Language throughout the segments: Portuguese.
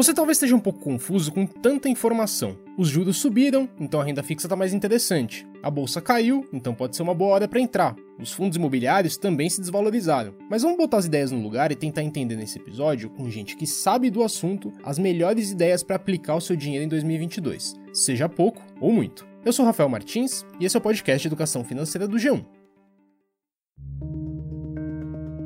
Você talvez esteja um pouco confuso com tanta informação. Os juros subiram, então a renda fixa está mais interessante. A bolsa caiu, então pode ser uma boa hora para entrar. Os fundos imobiliários também se desvalorizaram. Mas vamos botar as ideias no lugar e tentar entender nesse episódio, com gente que sabe do assunto, as melhores ideias para aplicar o seu dinheiro em 2022, seja pouco ou muito. Eu sou Rafael Martins e esse é o podcast educação financeira do G1.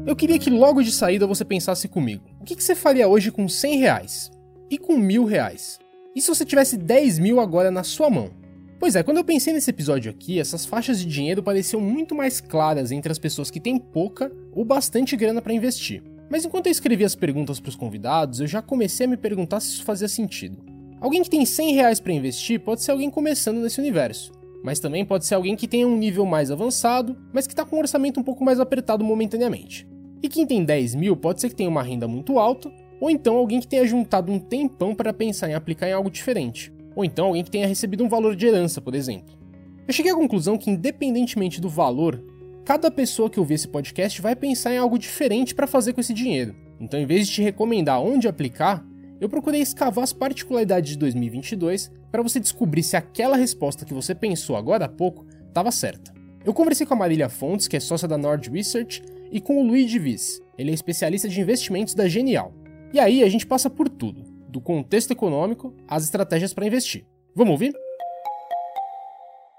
Eu queria que logo de saída você pensasse comigo: o que você faria hoje com 100 reais? E com mil reais. E se você tivesse 10 mil agora na sua mão? Pois é, quando eu pensei nesse episódio aqui, essas faixas de dinheiro pareciam muito mais claras entre as pessoas que têm pouca ou bastante grana para investir. Mas enquanto eu escrevia as perguntas para os convidados, eu já comecei a me perguntar se isso fazia sentido. Alguém que tem 100 reais para investir pode ser alguém começando nesse universo, mas também pode ser alguém que tenha um nível mais avançado, mas que está com um orçamento um pouco mais apertado momentaneamente. E quem tem 10 mil pode ser que tenha uma renda muito alta, ou então alguém que tenha juntado um tempão para pensar em aplicar em algo diferente. Ou então alguém que tenha recebido um valor de herança, por exemplo. Eu cheguei à conclusão que, independentemente do valor, cada pessoa que ouvir esse podcast vai pensar em algo diferente para fazer com esse dinheiro. Então, em vez de te recomendar onde aplicar, eu procurei escavar as particularidades de 2022 para você descobrir se aquela resposta que você pensou agora há pouco estava certa. Eu conversei com a Marília Fontes, que é sócia da Nord Research, e com o Luiz Divis. Ele é especialista de investimentos da Genial. E aí a gente passa por tudo, do contexto econômico às estratégias para investir. Vamos ouvir?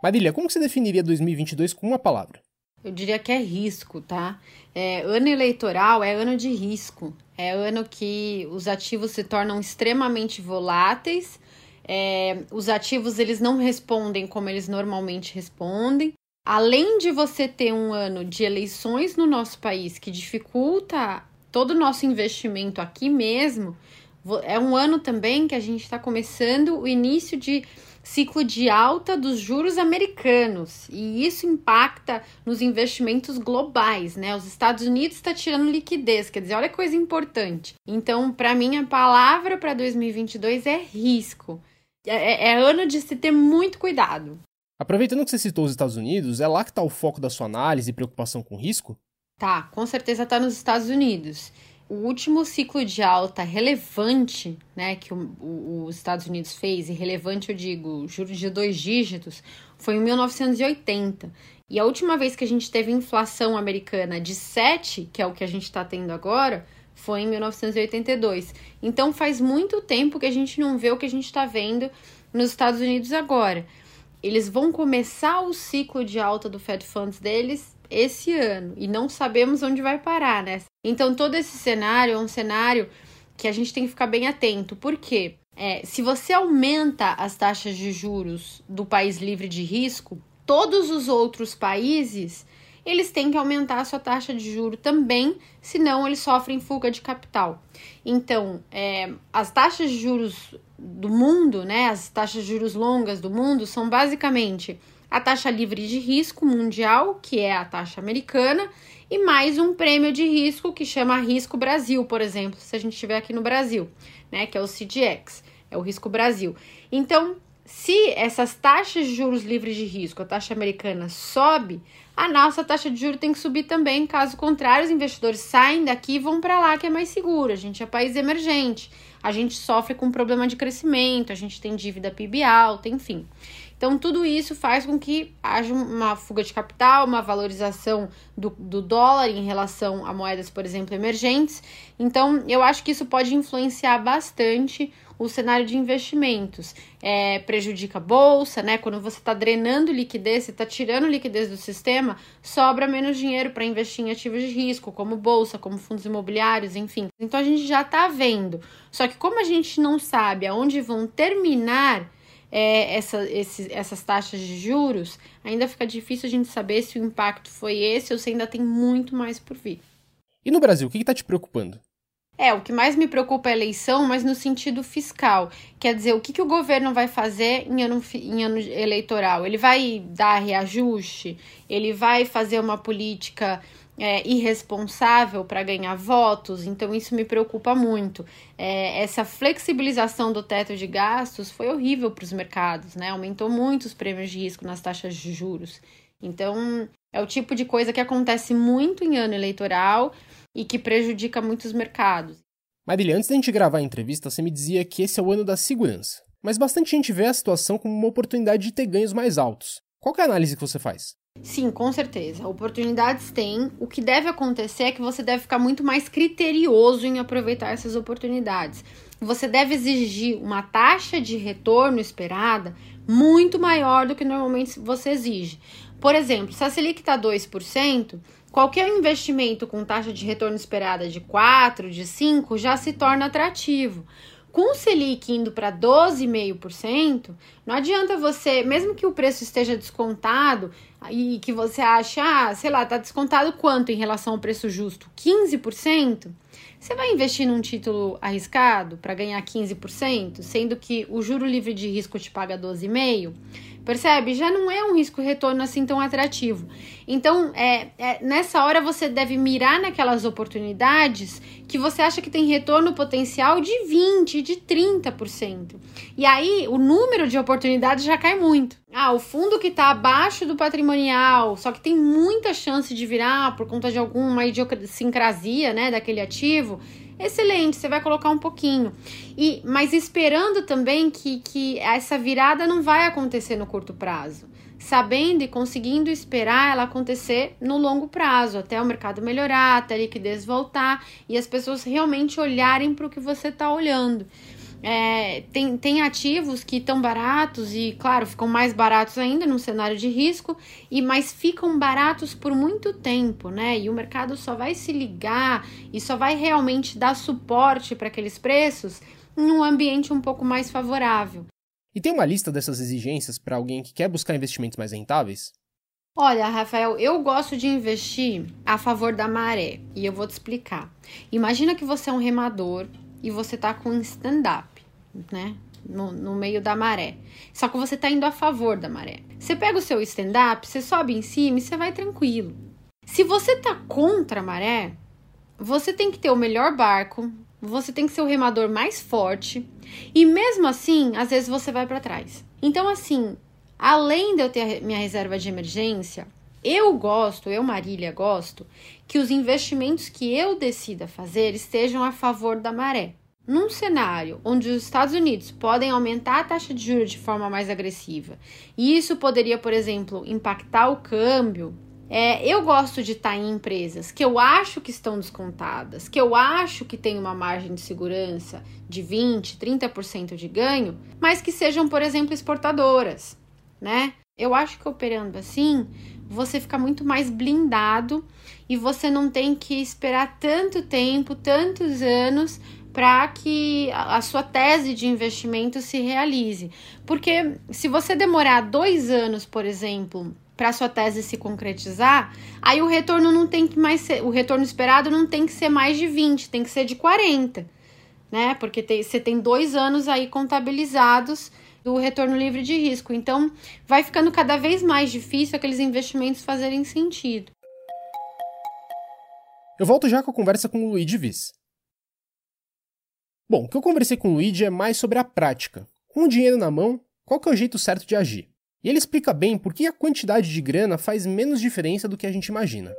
Marília, como você definiria 2022 com uma palavra? Eu diria que é risco, tá? É, ano eleitoral é ano de risco. É ano que os ativos se tornam extremamente voláteis. É, os ativos eles não respondem como eles normalmente respondem. Além de você ter um ano de eleições no nosso país que dificulta todo o nosso investimento aqui mesmo, é um ano também que a gente está começando o início de ciclo de alta dos juros americanos e isso impacta nos investimentos globais, né? Os Estados Unidos está tirando liquidez, quer dizer, olha coisa importante. Então, para mim, a palavra para 2022 é risco. É, é, é ano de se ter muito cuidado. Aproveitando que você citou os Estados Unidos, é lá que está o foco da sua análise e preocupação com risco? Tá, com certeza está nos Estados Unidos. O último ciclo de alta relevante, né, que o, o, os Estados Unidos fez, e relevante eu digo, juros de dois dígitos, foi em 1980. E a última vez que a gente teve inflação americana de 7, que é o que a gente está tendo agora, foi em 1982. Então faz muito tempo que a gente não vê o que a gente está vendo nos Estados Unidos agora. Eles vão começar o ciclo de alta do Fed Funds deles esse ano e não sabemos onde vai parar, né? Então todo esse cenário é um cenário que a gente tem que ficar bem atento. Por quê? É, se você aumenta as taxas de juros do país livre de risco, todos os outros países eles têm que aumentar a sua taxa de juro também, senão eles sofrem fuga de capital. Então, é, as taxas de juros do mundo, né, as taxas de juros longas do mundo, são basicamente a taxa livre de risco mundial, que é a taxa americana, e mais um prêmio de risco que chama Risco Brasil, por exemplo, se a gente estiver aqui no Brasil, né, que é o CDX, é o Risco Brasil. Então, se essas taxas de juros livres de risco, a taxa americana sobe, a nossa taxa de juros tem que subir também, caso contrário, os investidores saem daqui e vão para lá, que é mais seguro. A gente é país emergente, a gente sofre com problema de crescimento, a gente tem dívida PIB alta, enfim. Então, tudo isso faz com que haja uma fuga de capital, uma valorização do, do dólar em relação a moedas, por exemplo, emergentes. Então, eu acho que isso pode influenciar bastante o cenário de investimentos. É, prejudica a bolsa, né? Quando você está drenando liquidez, você está tirando liquidez do sistema, sobra menos dinheiro para investir em ativos de risco, como bolsa, como fundos imobiliários, enfim. Então a gente já está vendo. Só que como a gente não sabe aonde vão terminar é, essa, esse, essas taxas de juros, ainda fica difícil a gente saber se o impacto foi esse ou se ainda tem muito mais por vir. E no Brasil, o que está te preocupando? É, o que mais me preocupa é a eleição, mas no sentido fiscal. Quer dizer, o que, que o governo vai fazer em ano, em ano eleitoral? Ele vai dar reajuste? Ele vai fazer uma política é, irresponsável para ganhar votos, então isso me preocupa muito. É, essa flexibilização do teto de gastos foi horrível para os mercados, né? Aumentou muito os prêmios de risco nas taxas de juros. Então, é o tipo de coisa que acontece muito em ano eleitoral e que prejudica muitos mercados. Marília, antes da gente gravar a entrevista, você me dizia que esse é o ano da segurança. Mas bastante gente vê a situação como uma oportunidade de ter ganhos mais altos. Qual é a análise que você faz? Sim, com certeza. Oportunidades tem. O que deve acontecer é que você deve ficar muito mais criterioso em aproveitar essas oportunidades. Você deve exigir uma taxa de retorno esperada muito maior do que normalmente você exige. Por exemplo, se a Selic está 2%, qualquer investimento com taxa de retorno esperada de 4, de 5 já se torna atrativo. Com o Selic indo para 12,5%, não adianta você, mesmo que o preço esteja descontado e que você ache, ah, sei lá, está descontado quanto em relação ao preço justo? 15%? Você vai investir num título arriscado para ganhar 15%, sendo que o juro livre de risco te paga 12,5%? Percebe? Já não é um risco-retorno assim tão atrativo. Então, é, é, nessa hora você deve mirar naquelas oportunidades que você acha que tem retorno potencial de 20%, de 30%. E aí o número de oportunidades já cai muito. Ah, o fundo que está abaixo do patrimonial, só que tem muita chance de virar por conta de alguma idiosincrasia né, daquele ativo excelente, você vai colocar um pouquinho. E mas esperando também que, que essa virada não vai acontecer no curto prazo. Sabendo e conseguindo esperar ela acontecer no longo prazo, até o mercado melhorar, até a liquidez voltar e as pessoas realmente olharem para o que você está olhando. É, tem, tem ativos que estão baratos e, claro, ficam mais baratos ainda num cenário de risco, e mas ficam baratos por muito tempo, né? E o mercado só vai se ligar e só vai realmente dar suporte para aqueles preços em um ambiente um pouco mais favorável. E tem uma lista dessas exigências para alguém que quer buscar investimentos mais rentáveis? Olha, Rafael, eu gosto de investir a favor da maré e eu vou te explicar. Imagina que você é um remador e você tá com stand-up né? No, no, meio da maré. Só que você tá indo a favor da maré. Você pega o seu stand-up, você sobe em cima e você vai tranquilo. Se você tá contra a maré, você tem que ter o melhor barco, você tem que ser o remador mais forte, e mesmo assim, às vezes você vai para trás. Então, assim, além de eu ter minha reserva de emergência, eu gosto, eu, Marília, gosto que os investimentos que eu decida fazer estejam a favor da maré. Num cenário onde os Estados Unidos podem aumentar a taxa de juros de forma mais agressiva, e isso poderia, por exemplo, impactar o câmbio, é, eu gosto de estar em empresas que eu acho que estão descontadas, que eu acho que tem uma margem de segurança de 20, 30% de ganho, mas que sejam, por exemplo, exportadoras, né? Eu acho que operando assim, você fica muito mais blindado e você não tem que esperar tanto tempo, tantos anos para que a sua tese de investimento se realize. Porque se você demorar dois anos, por exemplo, para sua tese se concretizar, aí o retorno não tem que mais ser, o retorno esperado não tem que ser mais de 20, tem que ser de 40, né? Porque tem, você tem dois anos aí contabilizados do retorno livre de risco. Então, vai ficando cada vez mais difícil aqueles investimentos fazerem sentido. Eu volto já com a conversa com o Luigi Viz. Bom, o que eu conversei com o Luigi é mais sobre a prática. Com o dinheiro na mão, qual que é o jeito certo de agir? E ele explica bem por que a quantidade de grana faz menos diferença do que a gente imagina.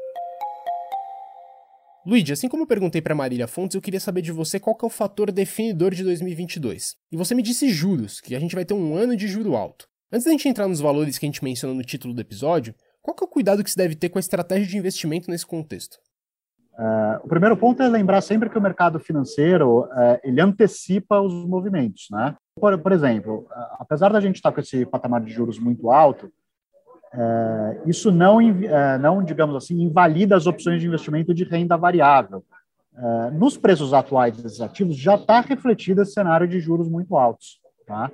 Luigi, assim como eu perguntei para Marília Fontes, eu queria saber de você qual é o fator definidor de 2022. E você me disse juros, que a gente vai ter um ano de juro alto. Antes da gente entrar nos valores que a gente menciona no título do episódio, qual é o cuidado que se deve ter com a estratégia de investimento nesse contexto? Uh, o primeiro ponto é lembrar sempre que o mercado financeiro uh, ele antecipa os movimentos, né? Por, por exemplo, uh, apesar da gente estar com esse patamar de juros muito alto, isso não, não, digamos assim, invalida as opções de investimento de renda variável. nos preços atuais desses ativos já está refletido esse cenário de juros muito altos, tá?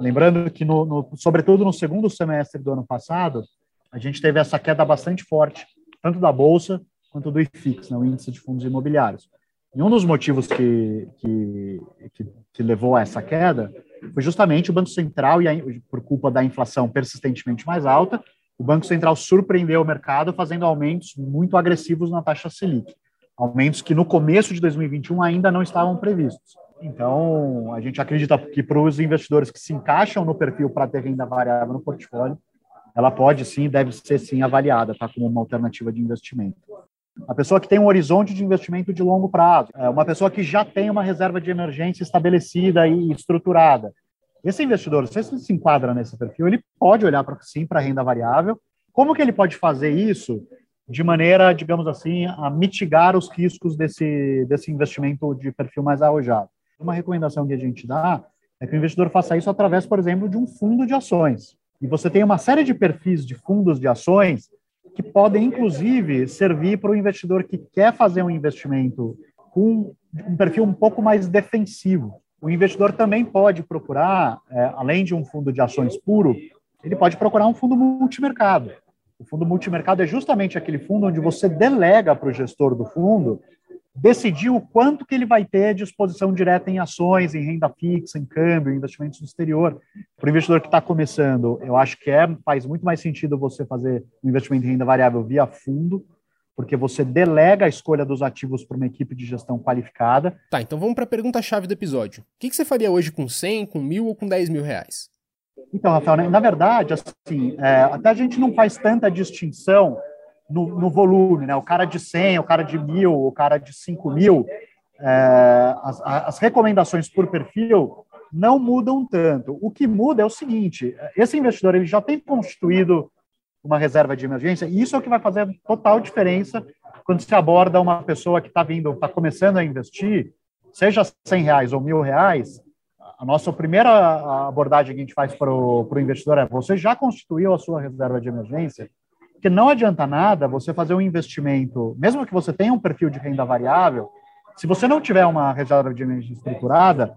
Lembrando que, no, no, sobretudo no segundo semestre do ano passado, a gente teve essa queda bastante forte, tanto da bolsa quanto do IFIX, né, o Índice de Fundos Imobiliários. E um dos motivos que, que, que, que levou a essa queda foi justamente o Banco Central, e a, por culpa da inflação persistentemente mais alta, o Banco Central surpreendeu o mercado fazendo aumentos muito agressivos na taxa Selic, aumentos que no começo de 2021 ainda não estavam previstos. Então, a gente acredita que para os investidores que se encaixam no perfil para ter renda variável no portfólio, ela pode sim, deve ser sim avaliada, tá, como uma alternativa de investimento. A pessoa que tem um horizonte de investimento de longo prazo, é uma pessoa que já tem uma reserva de emergência estabelecida e estruturada. Esse investidor, se ele se enquadra nesse perfil, ele pode olhar para sim para a renda variável. Como que ele pode fazer isso de maneira, digamos assim, a mitigar os riscos desse, desse investimento de perfil mais arrojado? Uma recomendação que a gente dá é que o investidor faça isso através, por exemplo, de um fundo de ações. E você tem uma série de perfis de fundos de ações que podem, inclusive, servir para o investidor que quer fazer um investimento com um perfil um pouco mais defensivo. O investidor também pode procurar, é, além de um fundo de ações puro, ele pode procurar um fundo multimercado. O fundo multimercado é justamente aquele fundo onde você delega para o gestor do fundo decidir o quanto que ele vai ter de exposição direta em ações, em renda fixa, em câmbio, em investimentos no exterior. Para o investidor que está começando, eu acho que é, faz muito mais sentido você fazer um investimento em renda variável via fundo, porque você delega a escolha dos ativos para uma equipe de gestão qualificada. Tá, então vamos para a pergunta-chave do episódio. O que, que, você faria hoje com 100, com mil ou com 10 mil reais? Então, Rafael, na verdade, assim, é, até a gente não faz tanta distinção no, no, volume, né? O cara de 100, o cara de mil, o cara de 5 mil, é, as, as recomendações por perfil não mudam tanto. O que muda é o seguinte: esse investidor ele já tem constituído uma reserva de emergência, e isso é o que vai fazer total diferença quando se aborda uma pessoa que está vindo, está começando a investir, seja 100 reais ou mil reais. A nossa primeira abordagem que a gente faz para o investidor é: você já constituiu a sua reserva de emergência? Porque não adianta nada você fazer um investimento, mesmo que você tenha um perfil de renda variável, se você não tiver uma reserva de emergência estruturada,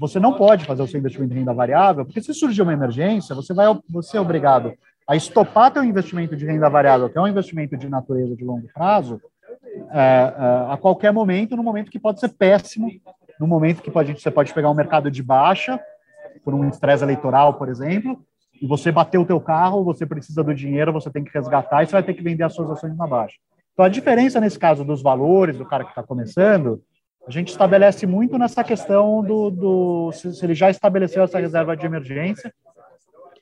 você não pode fazer o seu investimento em renda variável, porque se surgir uma emergência, você vai você é obrigado a estopar teu investimento de renda variável, que é um investimento de natureza de longo prazo, é, é, a qualquer momento, no momento que pode ser péssimo, no momento que pode, você pode pegar um mercado de baixa, por um estresse eleitoral, por exemplo, e você bateu o teu carro, você precisa do dinheiro, você tem que resgatar e você vai ter que vender as suas ações na baixa. Então, a diferença nesse caso dos valores do cara que está começando, a gente estabelece muito nessa questão do, do se, se, ele já estabeleceu essa reserva de emergência,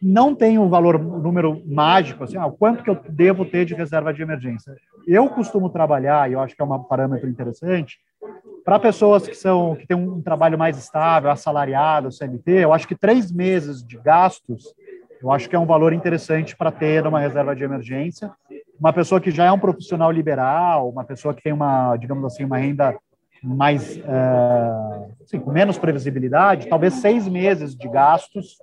não tem um valor, um número mágico, assim, ah, quanto que eu devo ter de reserva de emergência. Eu costumo trabalhar, e eu acho que é um parâmetro interessante, para pessoas que são que têm um trabalho mais estável, assalariado, CLT, eu acho que três meses de gastos eu acho que é um valor interessante para ter uma reserva de emergência. Uma pessoa que já é um profissional liberal, uma pessoa que tem uma, digamos assim, uma renda mais, é, assim, com menos previsibilidade, talvez seis meses de gastos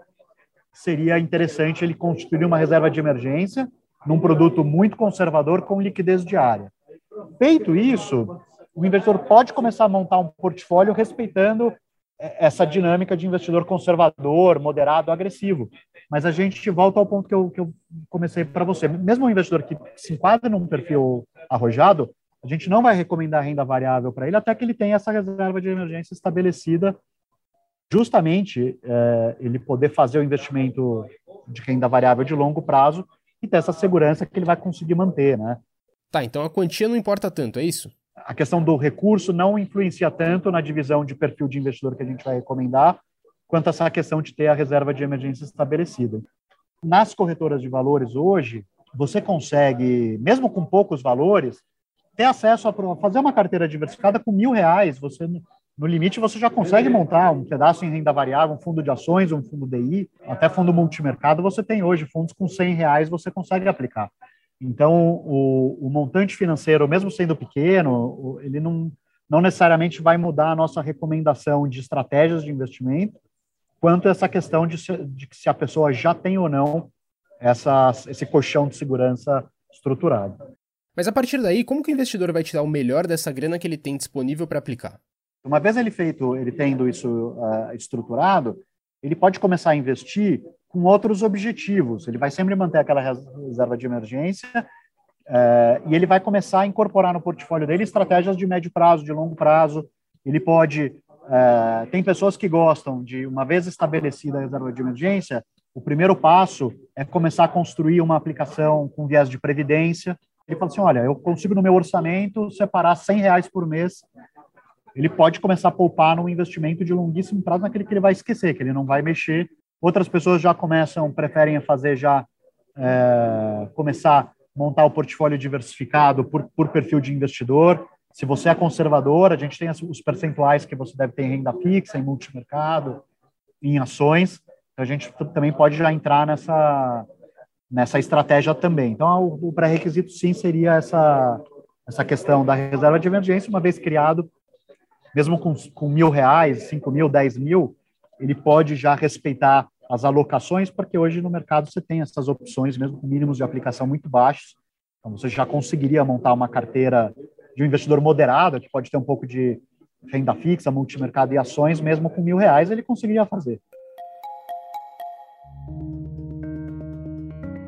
seria interessante ele constituir uma reserva de emergência num produto muito conservador com liquidez diária. Feito isso, o investidor pode começar a montar um portfólio respeitando essa dinâmica de investidor conservador, moderado, agressivo. Mas a gente volta ao ponto que eu, que eu comecei para você. Mesmo um investidor que se enquadra num perfil arrojado, a gente não vai recomendar renda variável para ele até que ele tenha essa reserva de emergência estabelecida, justamente é, ele poder fazer o investimento de renda variável de longo prazo e ter essa segurança que ele vai conseguir manter, né? Tá, então a quantia não importa tanto, é isso? a questão do recurso não influencia tanto na divisão de perfil de investidor que a gente vai recomendar, quanto essa questão de ter a reserva de emergência estabelecida. Nas corretoras de valores hoje, você consegue, mesmo com poucos valores, ter acesso a fazer uma carteira diversificada com mil reais. Você, no limite, você já consegue montar um pedaço em renda variável, um fundo de ações, um fundo DI, até fundo multimercado. Você tem hoje fundos com 100 reais, você consegue aplicar. Então, o, o, montante financeiro, mesmo sendo pequeno, ele não, não necessariamente vai mudar a nossa recomendação de estratégias de investimento, quanto essa questão de se, de se a pessoa já tem ou não essa, esse colchão de segurança estruturado. Mas a partir daí, como que o investidor vai tirar o melhor dessa grana que ele tem disponível para aplicar? Uma vez ele feito, ele tendo isso uh, estruturado, ele pode começar a investir com outros objetivos. Ele vai sempre manter aquela reserva de emergência é, e ele vai começar a incorporar no portfólio dele estratégias de médio prazo, de longo prazo. Ele pode. É, tem pessoas que gostam de, uma vez estabelecida a reserva de emergência, o primeiro passo é começar a construir uma aplicação com viés de previdência. Ele fala assim, olha, eu consigo no meu orçamento separar 100 reais por mês. Ele pode começar a poupar num investimento de longuíssimo prazo naquele que ele vai esquecer, que ele não vai mexer. Outras pessoas já começam, preferem fazer já, é, começar montar o portfólio diversificado por, por perfil de investidor. Se você é conservador, a gente tem os percentuais que você deve ter em renda fixa, em multimercado, em ações. Então, a gente também pode já entrar nessa, nessa estratégia também. Então, o, o pré-requisito, sim, seria essa, essa questão da reserva de emergência, uma vez criado, mesmo com, com mil reais, cinco mil, dez mil, ele pode já respeitar as alocações, porque hoje no mercado você tem essas opções, mesmo com mínimos de aplicação muito baixos. Então, você já conseguiria montar uma carteira de um investidor moderado, que pode ter um pouco de renda fixa, multimercado e ações, mesmo com mil reais, ele conseguiria fazer.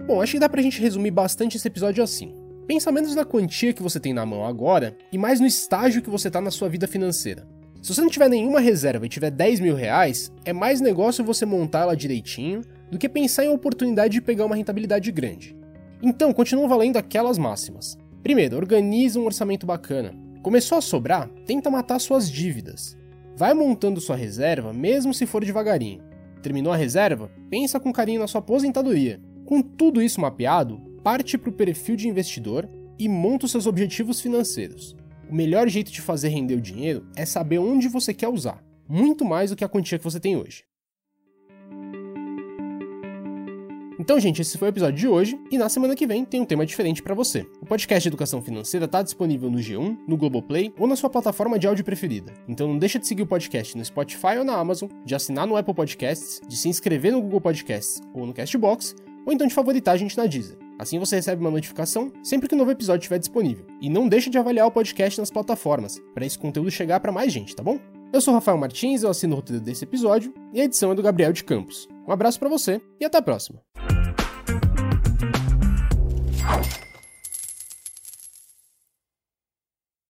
Bom, acho que dá pra gente resumir bastante esse episódio assim. Pensa menos na quantia que você tem na mão agora e mais no estágio que você tá na sua vida financeira. Se você não tiver nenhuma reserva e tiver 10 mil reais, é mais negócio você montar ela direitinho do que pensar em oportunidade de pegar uma rentabilidade grande. Então, continuam valendo aquelas máximas. Primeiro, organiza um orçamento bacana. Começou a sobrar? Tenta matar suas dívidas. Vai montando sua reserva, mesmo se for devagarinho. Terminou a reserva? Pensa com carinho na sua aposentadoria com tudo isso mapeado, parte para o perfil de investidor e monta os seus objetivos financeiros. O melhor jeito de fazer render o dinheiro é saber onde você quer usar, muito mais do que a quantia que você tem hoje. Então, gente, esse foi o episódio de hoje e na semana que vem tem um tema diferente para você. O podcast de Educação Financeira está disponível no G1, no Globoplay ou na sua plataforma de áudio preferida. Então não deixa de seguir o podcast no Spotify ou na Amazon, de assinar no Apple Podcasts, de se inscrever no Google Podcasts ou no Castbox ou então de favoritar a gente na Deezer. Assim você recebe uma notificação sempre que um novo episódio estiver disponível. E não deixe de avaliar o podcast nas plataformas, para esse conteúdo chegar para mais gente, tá bom? Eu sou Rafael Martins, eu assino o roteiro desse episódio e a edição é do Gabriel de Campos. Um abraço para você e até a próxima. Oh.